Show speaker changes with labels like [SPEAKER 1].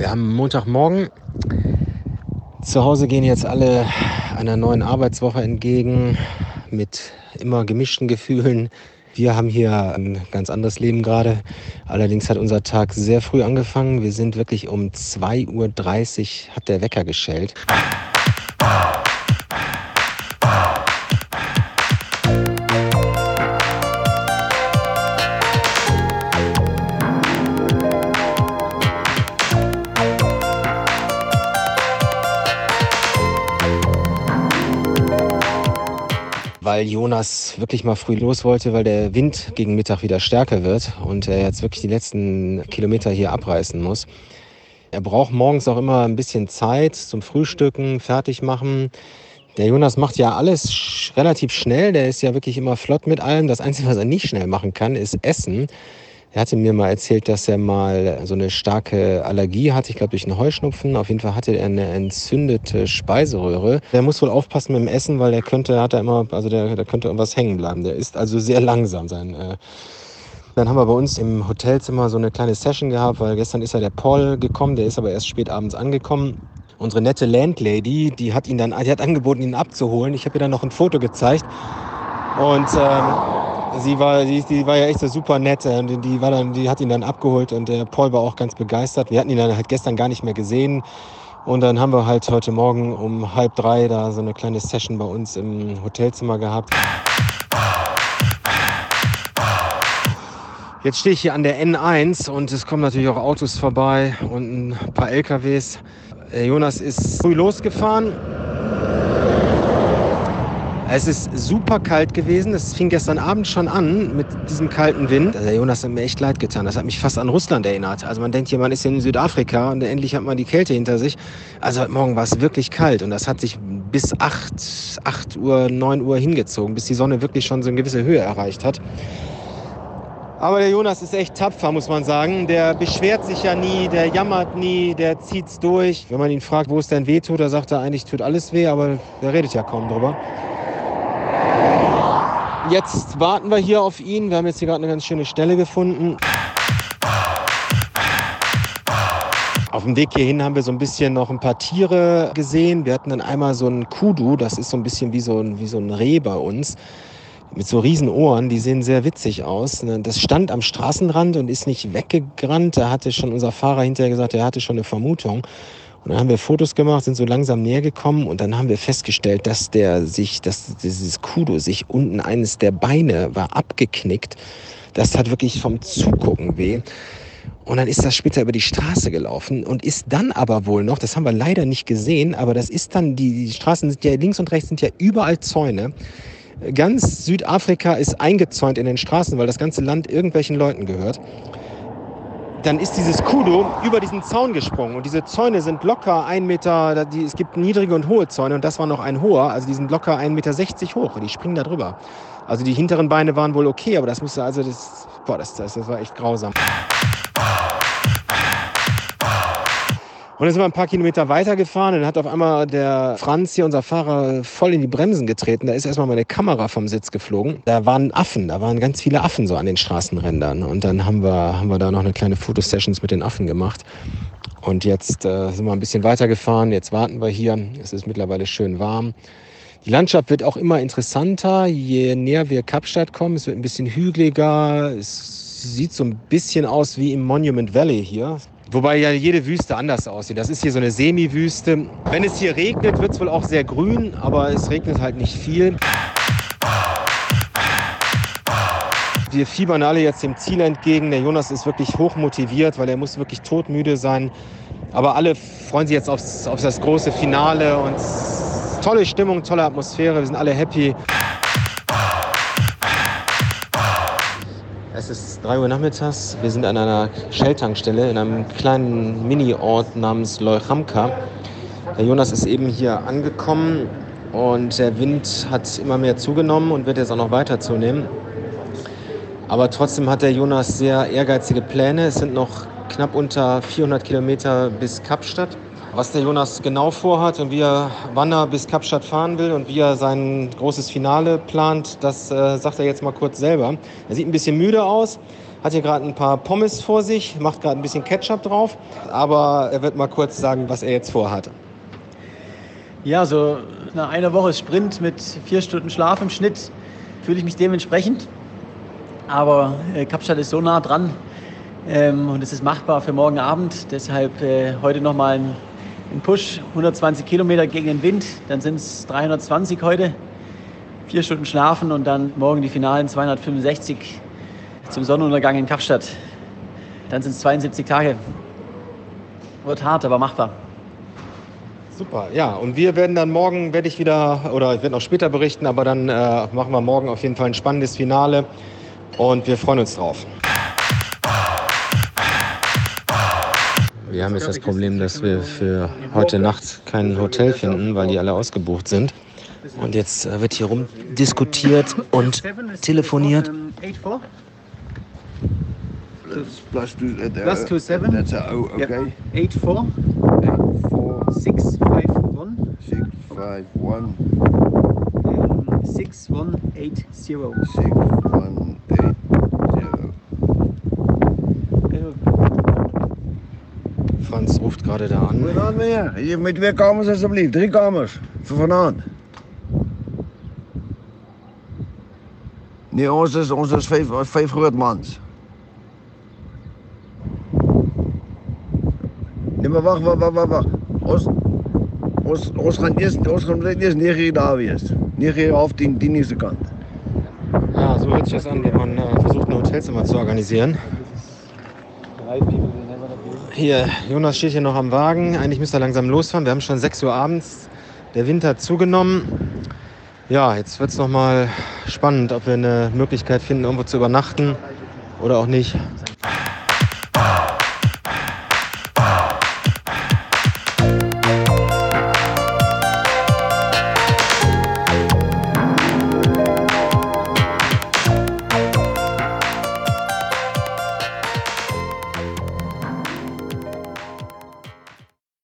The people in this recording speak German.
[SPEAKER 1] Wir haben Montagmorgen. Zu Hause gehen jetzt alle einer neuen Arbeitswoche entgegen mit immer gemischten Gefühlen. Wir haben hier ein ganz anderes Leben gerade. Allerdings hat unser Tag sehr früh angefangen. Wir sind wirklich um 2.30 Uhr hat der Wecker geschellt. Weil Jonas wirklich mal früh los wollte, weil der Wind gegen Mittag wieder stärker wird und er jetzt wirklich die letzten Kilometer hier abreißen muss. Er braucht morgens auch immer ein bisschen Zeit zum Frühstücken, fertig machen. Der Jonas macht ja alles relativ schnell, der ist ja wirklich immer flott mit allem. Das Einzige, was er nicht schnell machen kann, ist Essen. Er hatte mir mal erzählt, dass er mal so eine starke Allergie hatte, ich glaube durch einen Heuschnupfen. Auf jeden Fall hatte er eine entzündete Speiseröhre. Der muss wohl aufpassen mit dem Essen, weil der könnte, hat er immer, also der, der könnte irgendwas hängen bleiben. Der ist also sehr langsam sein. Äh dann haben wir bei uns im Hotelzimmer so eine kleine Session gehabt, weil gestern ist ja der Paul gekommen, der ist aber erst spät abends angekommen. Unsere nette Landlady, die hat ihn dann, die hat angeboten, ihn abzuholen. Ich habe ihr dann noch ein Foto gezeigt. Und ähm, sie war, die, die war ja echt so super nett. Und die, war dann, die hat ihn dann abgeholt und der Paul war auch ganz begeistert. Wir hatten ihn dann halt gestern gar nicht mehr gesehen. Und dann haben wir halt heute Morgen um halb drei da so eine kleine Session bei uns im Hotelzimmer gehabt. Jetzt stehe ich hier an der N1 und es kommen natürlich auch Autos vorbei und ein paar LKWs. Jonas ist früh losgefahren es ist super kalt gewesen. Es fing gestern Abend schon an mit diesem kalten Wind. Der Jonas hat mir echt leid getan. Das hat mich fast an Russland erinnert. Also man denkt hier, man ist in Südafrika und endlich hat man die Kälte hinter sich. Also heute Morgen war es wirklich kalt und das hat sich bis 8, 8 Uhr, 9 Uhr hingezogen, bis die Sonne wirklich schon so eine gewisse Höhe erreicht hat. Aber der Jonas ist echt tapfer, muss man sagen. Der beschwert sich ja nie, der jammert nie, der zieht's durch. Wenn man ihn fragt, wo es denn weh tut, da sagt er eigentlich, tut alles weh, aber der redet ja kaum drüber. Jetzt warten wir hier auf ihn. Wir haben jetzt hier gerade eine ganz schöne Stelle gefunden. Auf dem Weg hierhin haben wir so ein bisschen noch ein paar Tiere gesehen. Wir hatten dann einmal so einen Kudu, das ist so ein bisschen wie so ein, wie so ein Reh bei uns. Mit so riesen Ohren, die sehen sehr witzig aus. Das stand am Straßenrand und ist nicht weggerannt. Da hatte schon unser Fahrer hinterher gesagt, er hatte schon eine Vermutung. Und dann haben wir Fotos gemacht, sind so langsam näher gekommen und dann haben wir festgestellt, dass der sich, dass dieses Kudo sich unten eines der Beine war abgeknickt. Das hat wirklich vom Zugucken weh. Und dann ist das später über die Straße gelaufen und ist dann aber wohl noch, das haben wir leider nicht gesehen, aber das ist dann, die, die Straßen sind ja links und rechts sind ja überall Zäune. Ganz Südafrika ist eingezäunt in den Straßen, weil das ganze Land irgendwelchen Leuten gehört dann ist dieses Kudo über diesen Zaun gesprungen. Und diese Zäune sind locker ein Meter, die, es gibt niedrige und hohe Zäune und das war noch ein hoher, also die sind locker 1,60 Meter hoch und die springen da drüber. Also die hinteren Beine waren wohl okay, aber das musste, also das, boah, das, das, das war echt grausam. Und dann sind wir ein paar Kilometer weitergefahren und dann hat auf einmal der Franz hier, unser Fahrer, voll in die Bremsen getreten. Da ist erstmal meine Kamera vom Sitz geflogen. Da waren Affen, da waren ganz viele Affen so an den Straßenrändern. Und dann haben wir, haben wir da noch eine kleine Fotosessions mit den Affen gemacht. Und jetzt äh, sind wir ein bisschen weitergefahren. Jetzt warten wir hier. Es ist mittlerweile schön warm. Die Landschaft wird auch immer interessanter, je näher wir Kapstadt kommen. Es wird ein bisschen hügeliger. Es sieht so ein bisschen aus wie im Monument Valley hier. Wobei ja jede Wüste anders aussieht. Das ist hier so eine Semi-Wüste. Wenn es hier regnet, wird es wohl auch sehr grün, aber es regnet halt nicht viel. Wir fiebern alle jetzt dem Ziel entgegen. Der Jonas ist wirklich hoch motiviert, weil er muss wirklich todmüde sein. Aber alle freuen sich jetzt aufs, auf das große Finale und tolle Stimmung, tolle Atmosphäre. Wir sind alle happy. Es ist 3 Uhr nachmittags. Wir sind an einer Shell-Tankstelle in einem kleinen Mini-Ort namens Leuchamka. Der Jonas ist eben hier angekommen und der Wind hat immer mehr zugenommen und wird jetzt auch noch weiter zunehmen. Aber trotzdem hat der Jonas sehr ehrgeizige Pläne. Es sind noch knapp unter 400 Kilometer bis Kapstadt was der Jonas genau vorhat und wie er, wann er bis Kapstadt fahren will und wie er sein großes Finale plant, das äh, sagt er jetzt mal kurz selber. Er sieht ein bisschen müde aus, hat hier gerade ein paar Pommes vor sich, macht gerade ein bisschen Ketchup drauf, aber er wird mal kurz sagen, was er jetzt vorhat.
[SPEAKER 2] Ja, so nach einer Woche Sprint mit vier Stunden Schlaf im Schnitt fühle ich mich dementsprechend. Aber äh, Kapstadt ist so nah dran ähm, und es ist machbar für morgen Abend. Deshalb äh, heute nochmal ein, ein Push, 120 Kilometer gegen den Wind. Dann sind es 320 heute. Vier Stunden schlafen und dann morgen die finalen 265 zum Sonnenuntergang in Kapstadt. Dann sind es 72 Tage. Wird hart, aber machbar.
[SPEAKER 1] Super, ja. Und wir werden dann morgen, werde ich wieder, oder ich werde noch später berichten, aber dann äh, machen wir morgen auf jeden Fall ein spannendes Finale und wir freuen uns drauf. Wir haben jetzt das Problem, dass wir für heute Nacht kein Hotel finden, weil die alle ausgebucht sind. Und jetzt äh, wird hier rum diskutiert und telefoniert.
[SPEAKER 3] Plus, plus two, uh,
[SPEAKER 2] Plus two seven.
[SPEAKER 3] That's a, oh, okay.
[SPEAKER 2] 8, 4,
[SPEAKER 3] Eight, four,
[SPEAKER 2] 6, 5, 1,
[SPEAKER 3] six, five, one,
[SPEAKER 2] 6, 1, 8, 0.
[SPEAKER 3] six, one, eight, zero.
[SPEAKER 1] Franz ruft gerade da an.
[SPEAKER 3] Laat ben je? Met twee kamers alsjeblieft. Drie kamers. Voor vanavond. Nee, ons is, ons is vijf, vijf grootmans. Nee, maar wacht, wacht, wacht, wacht. Ons, ons, ons gaan eerst, ons gaan eerst 9 uur daar wees. 9 uur, half 10, 10 is de kant.
[SPEAKER 1] Ja, so hört sich das an, wenn man äh, versucht, ein Hotelzimmer zu organisieren. Hier, Jonas steht hier noch am Wagen. Eigentlich müsste er langsam losfahren. Wir haben schon 6 Uhr abends. Der Wind hat zugenommen. Ja, jetzt wird es nochmal spannend, ob wir eine Möglichkeit finden, irgendwo zu übernachten oder auch nicht.